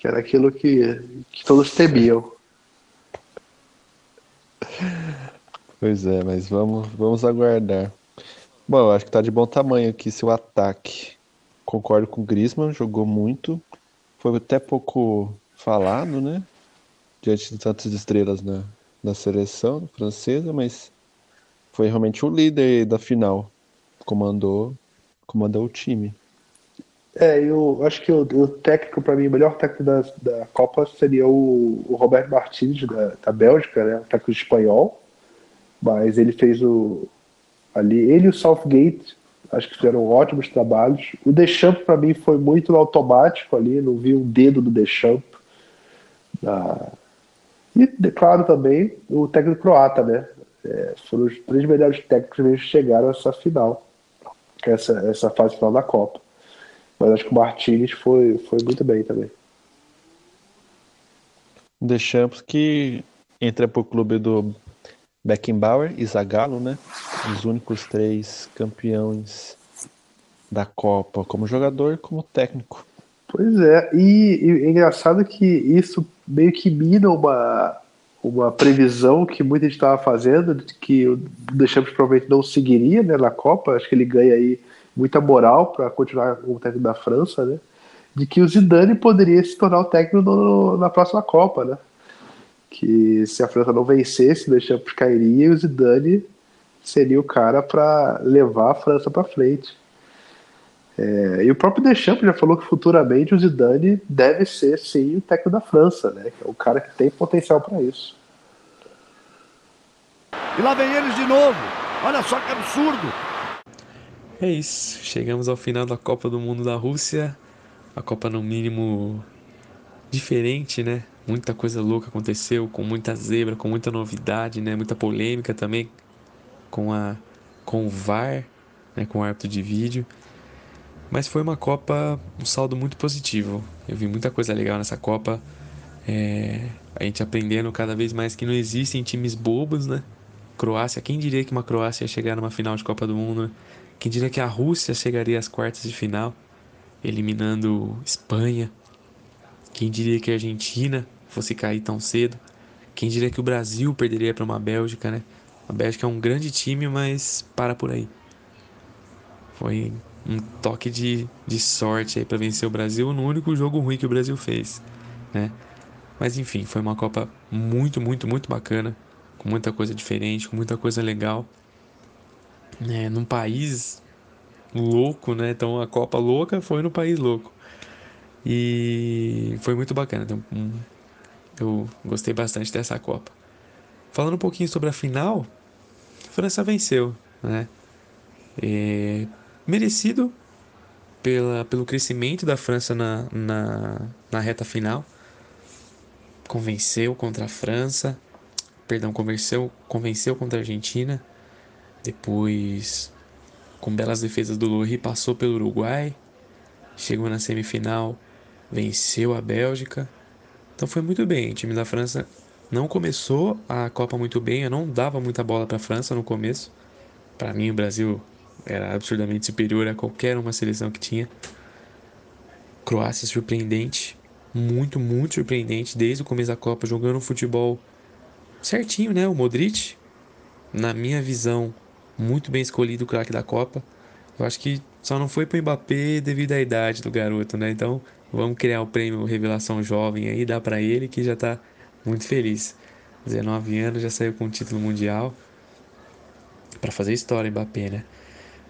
que era aquilo que, que todos temiam. Pois é, mas vamos, vamos aguardar. Bom, acho que tá de bom tamanho aqui seu ataque. Concordo com o Griezmann, jogou muito. Foi até pouco falado, né? Diante de tantas estrelas na, da seleção francesa, mas foi realmente o líder da final. Comandou, comandou o time. É, eu acho que o, o técnico, para mim, o melhor técnico da, da Copa seria o, o Roberto Martins, da, da Bélgica, né? O técnico espanhol. Mas ele fez o. Ali, ele e o Southgate, acho que fizeram ótimos trabalhos. O Deschamps, para mim, foi muito automático ali, não vi um dedo do Deschamps. E, claro, também o técnico croata, né? É, foram os três melhores técnicos que chegaram a essa final, é essa, essa fase final da Copa. Mas acho que o Martinez foi, foi muito bem também. Deschamps que entra pro clube do Beckenbauer e Zagallo, né? Os únicos três campeões da Copa como jogador e como técnico. Pois é, e, e é engraçado que isso meio que mina uma, uma previsão que muita gente estava fazendo, que o Deschamps provavelmente não seguiria né, na Copa, acho que ele ganha aí muita moral para continuar como técnico da França, né? De que o Zidane poderia se tornar o técnico no, na próxima Copa, né? Que se a França não vencesse, o Deschamps cairia e o Zidane seria o cara para levar a França para frente. É, e o próprio Deschamps já falou que futuramente o Zidane deve ser sim o técnico da França, né? Que é o cara que tem potencial para isso. E lá vem eles de novo. Olha só que absurdo. É isso, chegamos ao final da Copa do Mundo da Rússia. A Copa, no mínimo, diferente, né? Muita coisa louca aconteceu, com muita zebra, com muita novidade, né? Muita polêmica também com, a, com o VAR, né? com o árbitro de vídeo. Mas foi uma Copa, um saldo muito positivo. Eu vi muita coisa legal nessa Copa. É, a gente aprendendo cada vez mais que não existem times bobos, né? Croácia, quem diria que uma Croácia ia chegar numa final de Copa do Mundo? Né? Quem diria que a Rússia chegaria às quartas de final, eliminando Espanha? Quem diria que a Argentina fosse cair tão cedo? Quem diria que o Brasil perderia para uma Bélgica, né? A Bélgica é um grande time, mas para por aí. Foi um toque de, de sorte aí para vencer o Brasil no único jogo ruim que o Brasil fez, né? Mas enfim, foi uma Copa muito, muito, muito bacana, com muita coisa diferente, com muita coisa legal né, num país louco, né? Então a Copa louca foi no país louco. E foi muito bacana. Então, eu gostei bastante dessa Copa. Falando um pouquinho sobre a final, a França venceu, né? É, merecido pela, pelo crescimento da França na, na, na reta final. Convenceu contra a França, perdão, convenceu, convenceu contra a Argentina depois, com belas defesas do Lohri, passou pelo Uruguai, chegou na semifinal, venceu a Bélgica. Então foi muito bem. O time da França não começou a Copa muito bem. Eu não dava muita bola para a França no começo. Para mim, o Brasil era absurdamente superior a qualquer uma seleção que tinha. Croácia surpreendente, muito, muito surpreendente desde o começo da Copa, jogando futebol certinho, né? O Modric, na minha visão, muito bem escolhido o craque da Copa. Eu acho que só não foi pro Mbappé devido à idade do garoto, né? Então vamos criar o prêmio Revelação Jovem aí, dá para ele que já tá muito feliz. 19 anos, já saiu com o título mundial. para fazer história, Mbappé, né?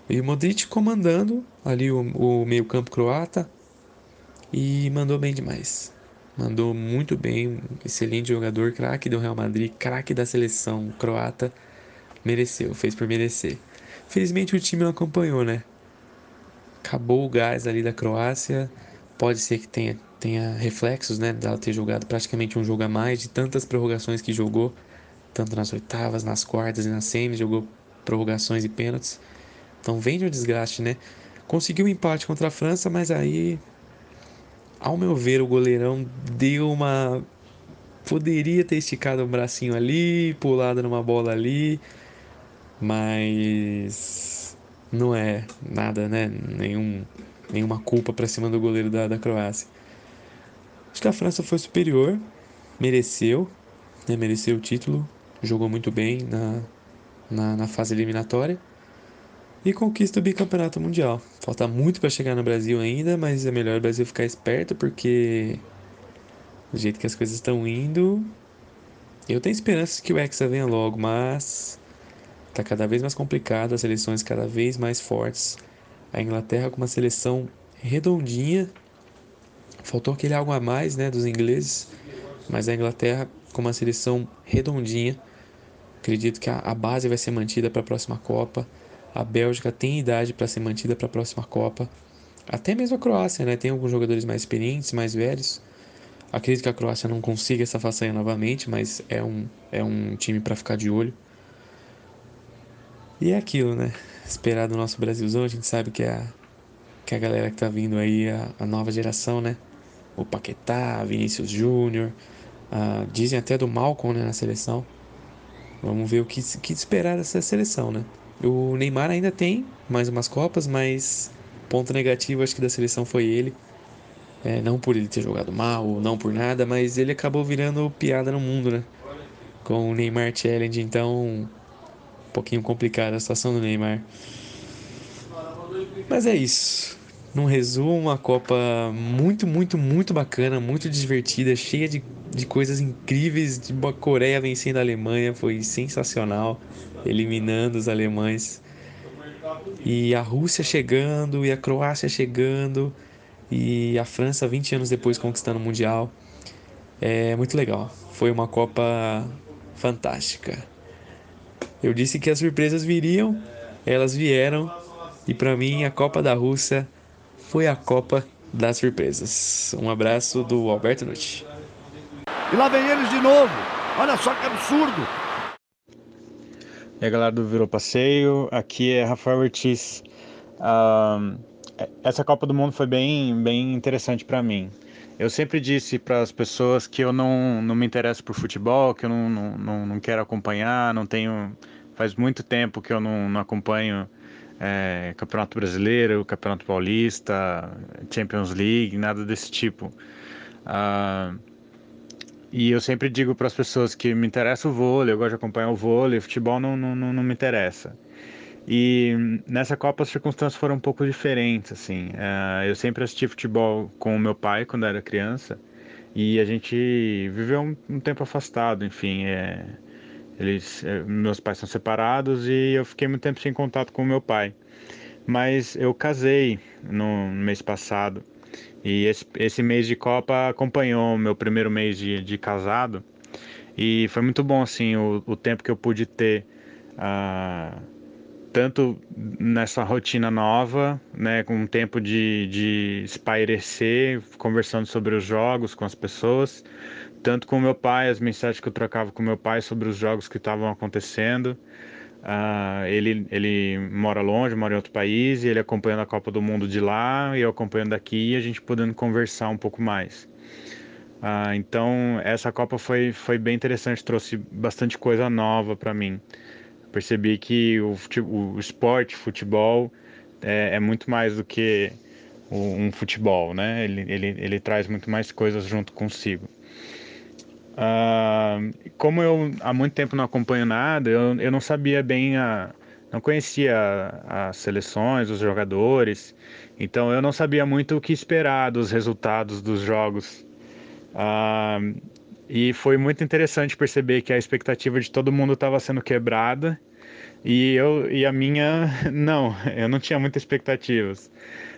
E Modric comandando ali o, o meio-campo croata e mandou bem demais. Mandou muito bem, excelente jogador, craque do Real Madrid, craque da seleção croata mereceu, fez por merecer. Felizmente o time não acompanhou, né? Acabou o gás ali da Croácia. Pode ser que tenha, tenha reflexos, né? Dela ter jogado praticamente um jogo a mais de tantas prorrogações que jogou, tanto nas oitavas, nas quartas e nas semis, jogou prorrogações e pênaltis. Então vem de um desgaste, né? Conseguiu um empate contra a França, mas aí, ao meu ver, o goleirão deu uma. Poderia ter esticado um bracinho ali, pulado numa bola ali, mas não é nada, né? Nenhum, nenhuma culpa para cima do goleiro da, da Croácia. Acho que a França foi superior, mereceu, né? mereceu o título, jogou muito bem na, na, na fase eliminatória e conquista o bicampeonato mundial. Falta muito para chegar no Brasil ainda, mas é melhor o Brasil ficar esperto porque do jeito que as coisas estão indo, Eu tenho esperança que o Hexa venha logo, mas tá cada vez mais complicado, as seleções cada vez mais fortes. A Inglaterra com uma seleção redondinha. Faltou aquele algo a mais, né, dos ingleses, mas a Inglaterra com uma seleção redondinha. Acredito que a, a base vai ser mantida para a próxima Copa. A Bélgica tem idade para ser mantida para a próxima Copa. Até mesmo a Croácia, né? Tem alguns jogadores mais experientes, mais velhos. Acredito que a Croácia não consiga essa façanha novamente, mas é um, é um time para ficar de olho. E é aquilo, né? Esperar do nosso Brasilzão, a gente sabe que é a, que é a galera que tá vindo aí, a, a nova geração, né? O Paquetá, Vinícius Júnior, uh, dizem até do Malcolm né, na seleção. Vamos ver o que, que esperar dessa seleção, né? O Neymar ainda tem mais umas Copas, mas ponto negativo acho que da seleção foi ele. É, não por ele ter jogado mal, não por nada, mas ele acabou virando piada no mundo, né? Com o Neymar Challenge, então um pouquinho complicada a situação do Neymar. Mas é isso. Num resumo, uma Copa muito, muito, muito bacana, muito divertida, cheia de, de coisas incríveis. De uma Coreia vencendo a Alemanha, foi sensacional, eliminando os alemães. E a Rússia chegando, e a Croácia chegando, e a França 20 anos depois conquistando o Mundial. É muito legal. Foi uma Copa fantástica. Eu disse que as surpresas viriam, elas vieram, e para mim a Copa da Rússia foi a Copa das surpresas. Um abraço do Alberto Nucci. E lá vem eles de novo. Olha só que absurdo. E aí, galera do Virou Passeio, aqui é Rafael Ortiz. Uh, essa Copa do Mundo foi bem, bem interessante para mim. Eu sempre disse para as pessoas que eu não, não me interesso por futebol, que eu não, não, não quero acompanhar, não tenho. Faz muito tempo que eu não, não acompanho é, Campeonato Brasileiro, Campeonato Paulista, Champions League, nada desse tipo. Uh, e eu sempre digo para as pessoas que me interessa o vôlei, eu gosto de acompanhar o vôlei, futebol não, não, não me interessa. E nessa Copa as circunstâncias foram um pouco diferentes, assim. Uh, eu sempre assisti futebol com o meu pai quando era criança e a gente viveu um, um tempo afastado, enfim. É, eles, é, meus pais são separados e eu fiquei muito tempo sem contato com meu pai. Mas eu casei no mês passado e esse, esse mês de Copa acompanhou meu primeiro mês de, de casado. E foi muito bom, assim, o, o tempo que eu pude ter, uh, tanto nessa rotina nova, né, com um tempo de, de espairecer, conversando sobre os jogos com as pessoas, tanto com meu pai, as mensagens que eu trocava com meu pai sobre os jogos que estavam acontecendo. Uh, ele, ele mora longe, mora em outro país, e ele acompanhando a Copa do Mundo de lá, e eu acompanhando daqui, e a gente podendo conversar um pouco mais. Uh, então, essa Copa foi, foi bem interessante, trouxe bastante coisa nova para mim. Percebi que o, o esporte, futebol, é, é muito mais do que um futebol, né? Ele, ele, ele traz muito mais coisas junto consigo. Uh, como eu há muito tempo não acompanho nada, eu, eu não sabia bem a. Não conhecia as seleções, os jogadores, então eu não sabia muito o que esperar dos resultados dos jogos. Uh, e foi muito interessante perceber que a expectativa de todo mundo estava sendo quebrada e eu e a minha não, eu não tinha muitas expectativas.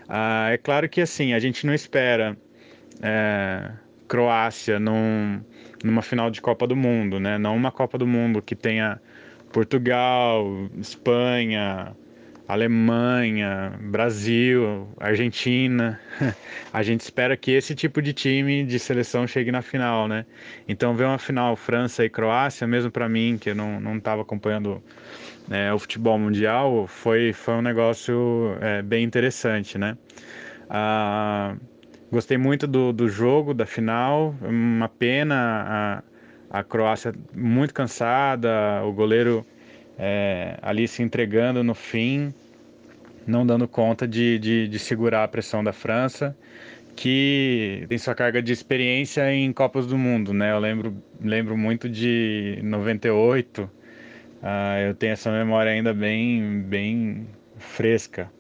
Uh, é claro que assim a gente não espera é, Croácia num numa final de Copa do Mundo, né? Não uma Copa do Mundo que tenha Portugal, Espanha, Alemanha, Brasil, Argentina. A gente espera que esse tipo de time de seleção chegue na final, né? Então ver uma final França e Croácia, mesmo para mim que eu não estava acompanhando né, o futebol mundial, foi, foi um negócio é, bem interessante, né? Ah, Gostei muito do, do jogo, da final. Uma pena a, a Croácia muito cansada, o goleiro é, ali se entregando no fim, não dando conta de, de, de, segurar a pressão da França, que tem sua carga de experiência em Copas do Mundo, né? Eu lembro, lembro muito de 98, uh, ah, eu tenho essa memória ainda bem, bem fresca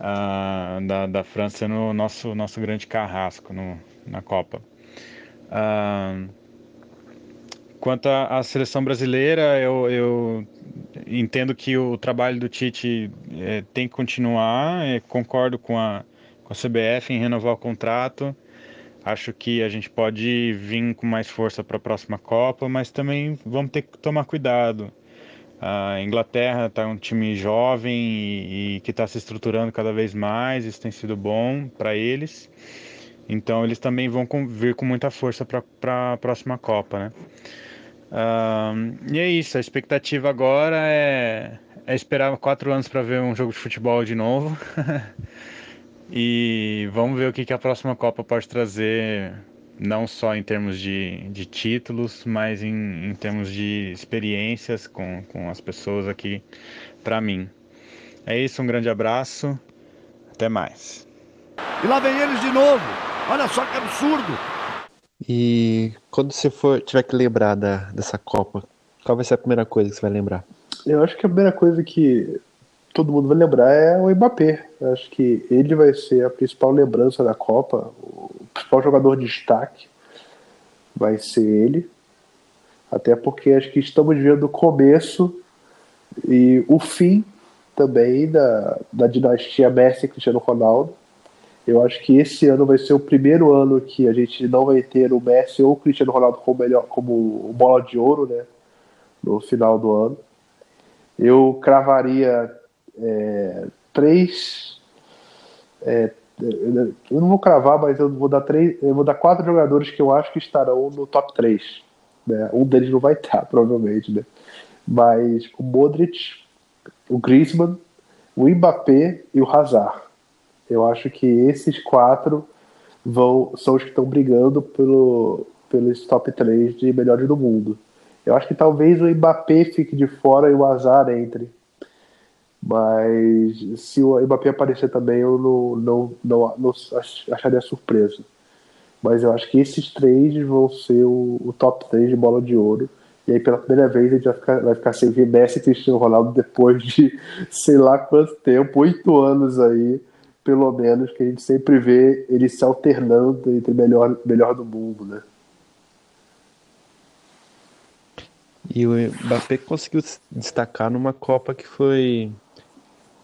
uh, da, da França no nosso, nosso grande carrasco no, na Copa. Uh, quanto à seleção brasileira, eu, eu, entendo que o trabalho do Tite é, tem que continuar. É, concordo com a, com a CBF em renovar o contrato. Acho que a gente pode vir com mais força para a próxima Copa, mas também vamos ter que tomar cuidado. A Inglaterra está um time jovem e, e que está se estruturando cada vez mais, isso tem sido bom para eles. Então eles também vão com, vir com muita força para a próxima Copa, né? e é isso, a expectativa agora é, é esperar quatro anos para ver um jogo de futebol de novo. e vamos ver o que, que a próxima Copa pode trazer, não só em termos de, de títulos, mas em, em termos de experiências com, com as pessoas aqui para mim. É isso, um grande abraço, até mais. E lá vem eles de novo. Olha só que absurdo. E quando você for tiver que lembrar da, dessa Copa, qual vai ser a primeira coisa que você vai lembrar? Eu acho que a primeira coisa que todo mundo vai lembrar é o Mbappé. Eu acho que ele vai ser a principal lembrança da Copa, o principal jogador de destaque vai ser ele. Até porque acho que estamos vendo o começo e o fim também da, da dinastia Messi Cristiano Ronaldo. Eu acho que esse ano vai ser o primeiro ano que a gente não vai ter o Messi ou o Cristiano Ronaldo como, melhor, como bola de ouro, né? No final do ano. Eu cravaria é, três. É, eu não vou cravar, mas eu vou dar três. Eu vou dar quatro jogadores que eu acho que estarão no top 3. Né? Um deles não vai estar, provavelmente, né? Mas o Modric, o Griezmann, o Mbappé e o Hazard. Eu acho que esses quatro vão são os que estão brigando pelo, pelos top 3 de melhores do mundo. Eu acho que talvez o Mbappé fique de fora e o Azar entre. Mas se o Mbappé aparecer também, eu não, não, não, não acharia surpresa. Mas eu acho que esses três vão ser o, o, top 3 de bola de ouro. E aí, pela primeira vez, a gente vai ficar, vai ficar sem ver Messi e Cristiano Ronaldo depois de sei lá quanto tempo oito anos aí pelo menos, que a gente sempre vê ele se alternando entre melhor, melhor do mundo, né? E o Mbappé conseguiu se destacar numa Copa que foi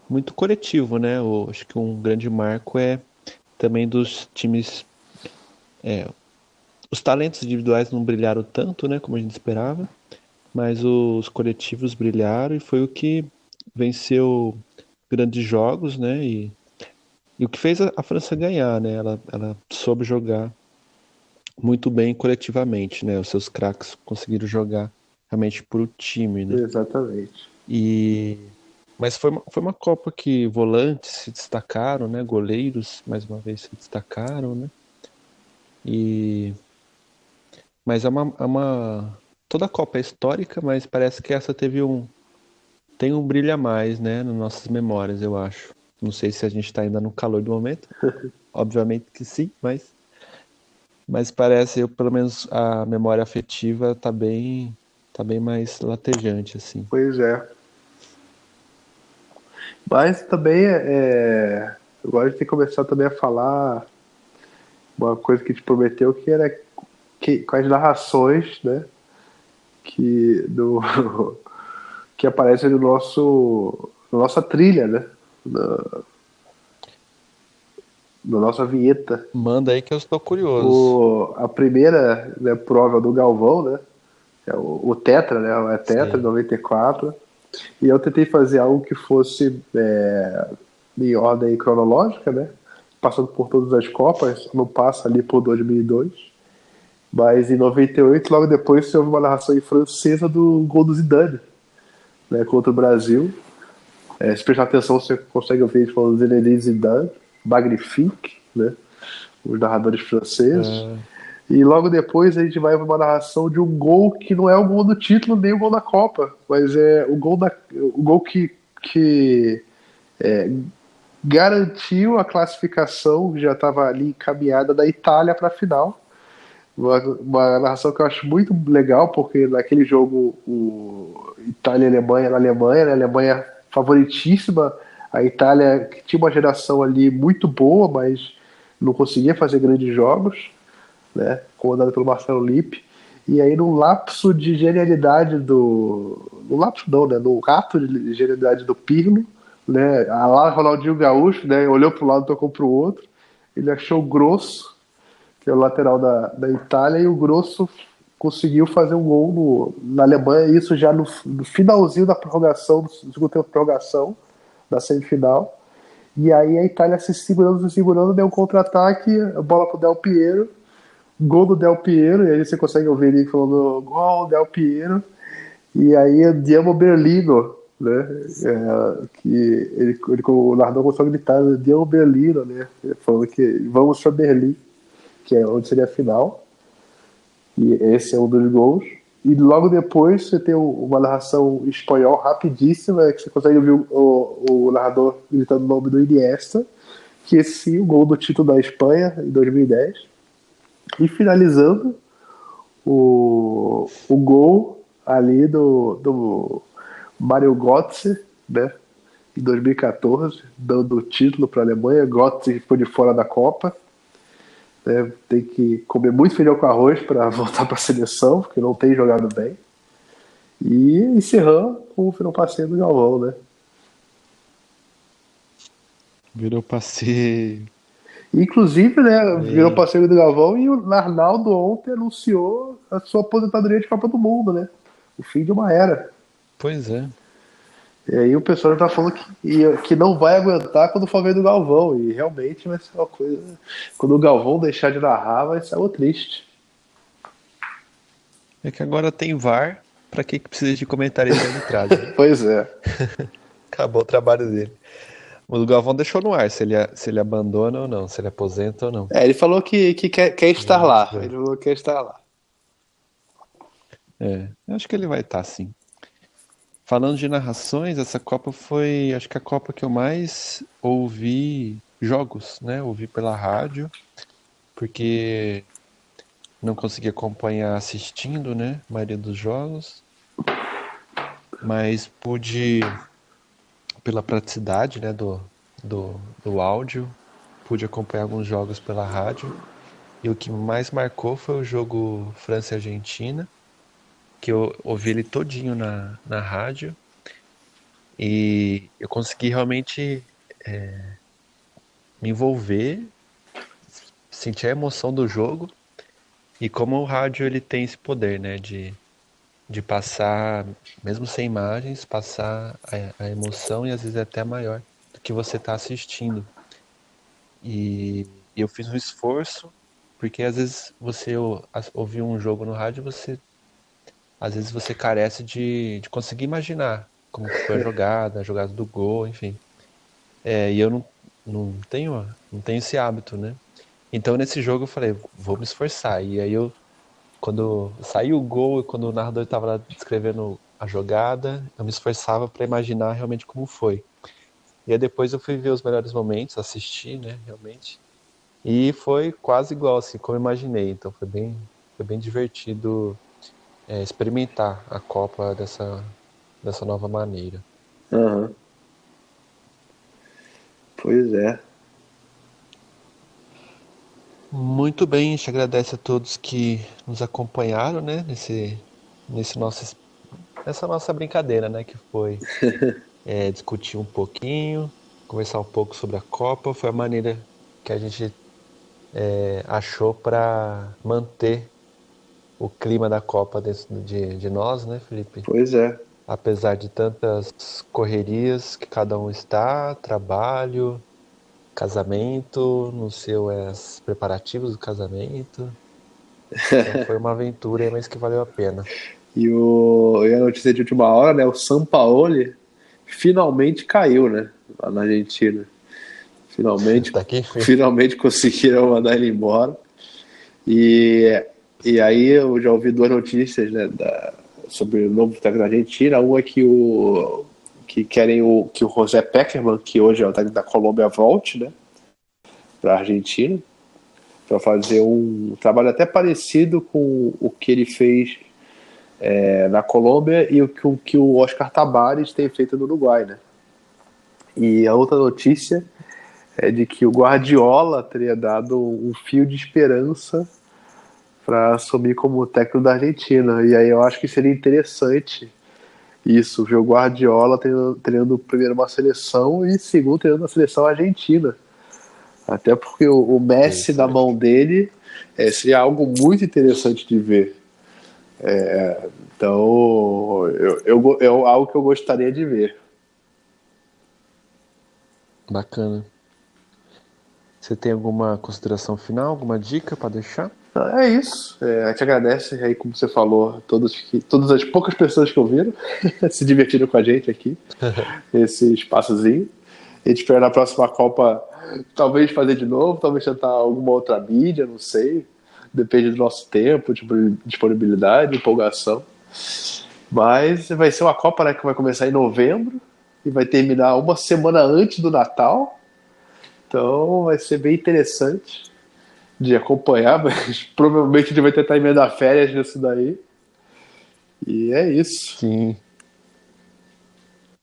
muito coletivo, né? Eu acho que um grande marco é também dos times. É, os talentos individuais não brilharam tanto, né? Como a gente esperava, mas os coletivos brilharam e foi o que venceu grandes jogos, né? E e o que fez a, França ganhar, né? Ela, ela soube jogar muito bem coletivamente, né? Os seus craques conseguiram jogar realmente para o time, né? Exatamente. E mas foi uma, foi uma Copa que volantes se destacaram, né? Goleiros mais uma vez se destacaram, né? E mas é uma, é uma toda a Copa é histórica, mas parece que essa teve um tem um brilho a mais, né? Nas nossas memórias, eu acho. Não sei se a gente está ainda no calor do momento. Obviamente que sim, mas mas parece eu pelo menos a memória afetiva tá bem tá bem mais latejante assim. Pois é. Mas também é, é agora a gente tem que começar também a falar uma coisa que te prometeu que era que, com as narrações, né? Que do que aparece no nosso na nossa trilha, né? na, na nossa vinheta. Manda aí que eu estou curioso. O, a primeira né, prova do Galvão, né? É o, o Tetra, né? É Tetra, Sim. 94. E eu tentei fazer algo que fosse é, em ordem cronológica, né? Passando por todas as Copas, não passa ali por 2002. Mas em 98, logo depois, houve uma narração em francesa do gol do Zidane, né, contra o Brasil. É, se prestar atenção, você consegue ouvir eles falando Zinedine Zidane, Magnifique, né? Os narradores franceses. É. E logo depois a gente vai para uma narração de um gol que não é o gol do título nem o gol da Copa, mas é o gol, da, o gol que, que é, garantiu a classificação, que já estava ali encaminhada, da Itália para a final. Uma, uma, narração que eu acho muito legal, porque naquele jogo o Itália e Alemanha na Alemanha, né? a Alemanha favoritíssima. A Itália que tinha uma geração ali muito boa, mas não conseguia fazer grandes jogos, né? Comandada pelo Marcelo Lippe. E aí, no lapso de genialidade do. No lapso não, né? No ato de genialidade do Pirlo, né? A lá Ronaldinho Gaúcho, né? Olhou um lado, tocou para o outro. Ele achou o Grosso, que é o lateral da, da Itália, e o Grosso conseguiu fazer um gol no, na Alemanha, isso já no, no finalzinho da prorrogação, do segundo tempo de prorrogação, da semifinal. E aí a Itália se segurando, se segurando, deu um contra-ataque, bola pro Del Piero, gol do Del Piero, e aí você consegue ouvir ele falando gol Del Piero, e aí Diamo Berlino, né, é, que ele, ele, o Nardão começou a gritar Diamo Berlino, né, falando que vamos para Berlim, que é onde seria a final, e esse é um dos gols. E logo depois você tem uma narração em espanhol rapidíssima, que você consegue ouvir o, o narrador gritando o nome do Iniesta, que esse sim, o gol do título da Espanha em 2010. E finalizando, o, o gol ali do, do Mario Götze, né, em 2014, dando o título para a Alemanha. Götze foi de fora da Copa. Né, tem que comer muito feijão com arroz para voltar para a seleção, porque não tem jogado bem. E encerrando com o final passeio do Galvão, né? Virou passeio. Inclusive, né, é. virou passeio do Galvão e o Arnaldo ontem anunciou a sua aposentadoria de Copa do Mundo, né? O fim de uma era. Pois é. E aí o pessoal já tá falando que, que não vai aguentar quando for ver do Galvão. E realmente vai ser uma coisa. Quando o Galvão deixar de narrar, vai ser algo triste. É que agora tem VAR, pra que, que precisa de comentários de arbitragem? Pois é. Acabou o trabalho dele. O Galvão deixou no ar se ele, se ele abandona ou não, se ele aposenta ou não. É, ele falou que, que quer, quer estar lá. Ele falou que quer estar lá. É, acho que ele vai estar sim. Falando de narrações, essa Copa foi, acho que a Copa que eu mais ouvi jogos, né? Ouvi pela rádio, porque não consegui acompanhar assistindo, né? A maioria dos jogos. Mas pude, pela praticidade, né? Do, do, do áudio, pude acompanhar alguns jogos pela rádio. E o que mais marcou foi o jogo França e Argentina que eu ouvi ele todinho na, na rádio e eu consegui realmente é, me envolver, sentir a emoção do jogo e como o rádio ele tem esse poder, né, de, de passar, mesmo sem imagens, passar a, a emoção e às vezes é até maior do que você está assistindo. E eu fiz um esforço, porque às vezes você ouvir um jogo no rádio, você às vezes você carece de, de conseguir imaginar como foi a jogada, a jogada do gol, enfim. É, e eu não, não, tenho, não tenho esse hábito, né? Então nesse jogo eu falei, vou me esforçar. E aí eu, quando saiu o gol e quando o narrador estava descrevendo a jogada, eu me esforçava para imaginar realmente como foi. E aí depois eu fui ver os melhores momentos, assistir, né, realmente. E foi quase igual, assim, como imaginei. Então foi bem, foi bem divertido é, experimentar a Copa dessa, dessa nova maneira. Uhum. Pois é. Muito bem, a gente agradece a todos que nos acompanharam, né, nesse, nesse nosso, nessa nossa brincadeira, né, que foi é, discutir um pouquinho, conversar um pouco sobre a Copa. Foi a maneira que a gente é, achou para manter o clima da Copa dentro de, de nós, né, Felipe? Pois é. Apesar de tantas correrias que cada um está, trabalho, casamento, no seu é os preparativos do casamento. Então foi uma aventura, mas que valeu a pena. E, o, e a notícia de última hora, né? O São Paulo finalmente caiu, né? Lá na Argentina. Finalmente, tá aqui, finalmente conseguiram mandar ele embora. E e aí eu já ouvi duas notícias né, da, sobre o novo técnico da Argentina. Uma é que o que querem o que o José Peckerman, que hoje é o técnico da Colômbia, volte, né, para a Argentina, para fazer um trabalho até parecido com o que ele fez é, na Colômbia e o que, o que o Oscar Tabares tem feito no Uruguai, né. E a outra notícia é de que o Guardiola teria dado um fio de esperança para assumir como técnico da Argentina. E aí eu acho que seria interessante isso, o Guardiola treinando, primeiro uma seleção e segundo treinando a seleção argentina. Até porque o, o Messi na mão dele é, seria algo muito interessante de ver. É, então, eu, eu, é algo que eu gostaria de ver. Bacana. Você tem alguma consideração final, alguma dica para deixar? É isso. É, a gente agradece aí, como você falou, todas, todas as poucas pessoas que ouviram se divertiram com a gente aqui, esse espaçozinho. A gente espera na próxima Copa talvez fazer de novo, talvez tentar alguma outra mídia, não sei. Depende do nosso tempo, disponibilidade, empolgação. Mas vai ser uma Copa né, que vai começar em novembro e vai terminar uma semana antes do Natal. Então vai ser bem interessante de acompanhar, mas provavelmente gente vai tentar emendar férias nisso daí. E é isso. Sim.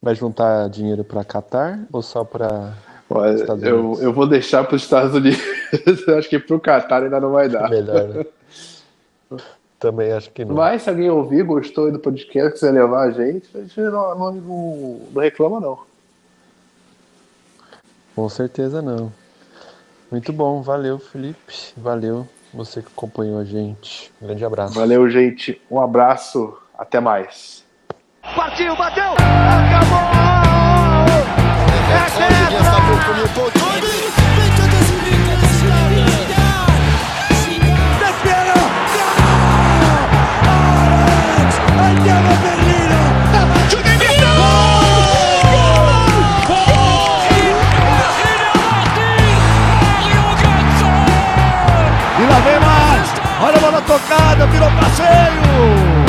Vai juntar dinheiro para Qatar ou só para eu, eu vou deixar para os Estados Unidos. acho que para o Qatar ainda não vai dar. Melhor, né? Também acho que não. Mas se alguém ouvir, gostou do podcast, quiser levar a gente, a gente não, não, não reclama, não. Com certeza não. Muito bom, valeu, Felipe. Valeu você que acompanhou a gente. Um grande abraço. Valeu, gente. Um abraço. Até mais. Partiu, bateu! Acabou! É, é, é, tocada, virou passeio!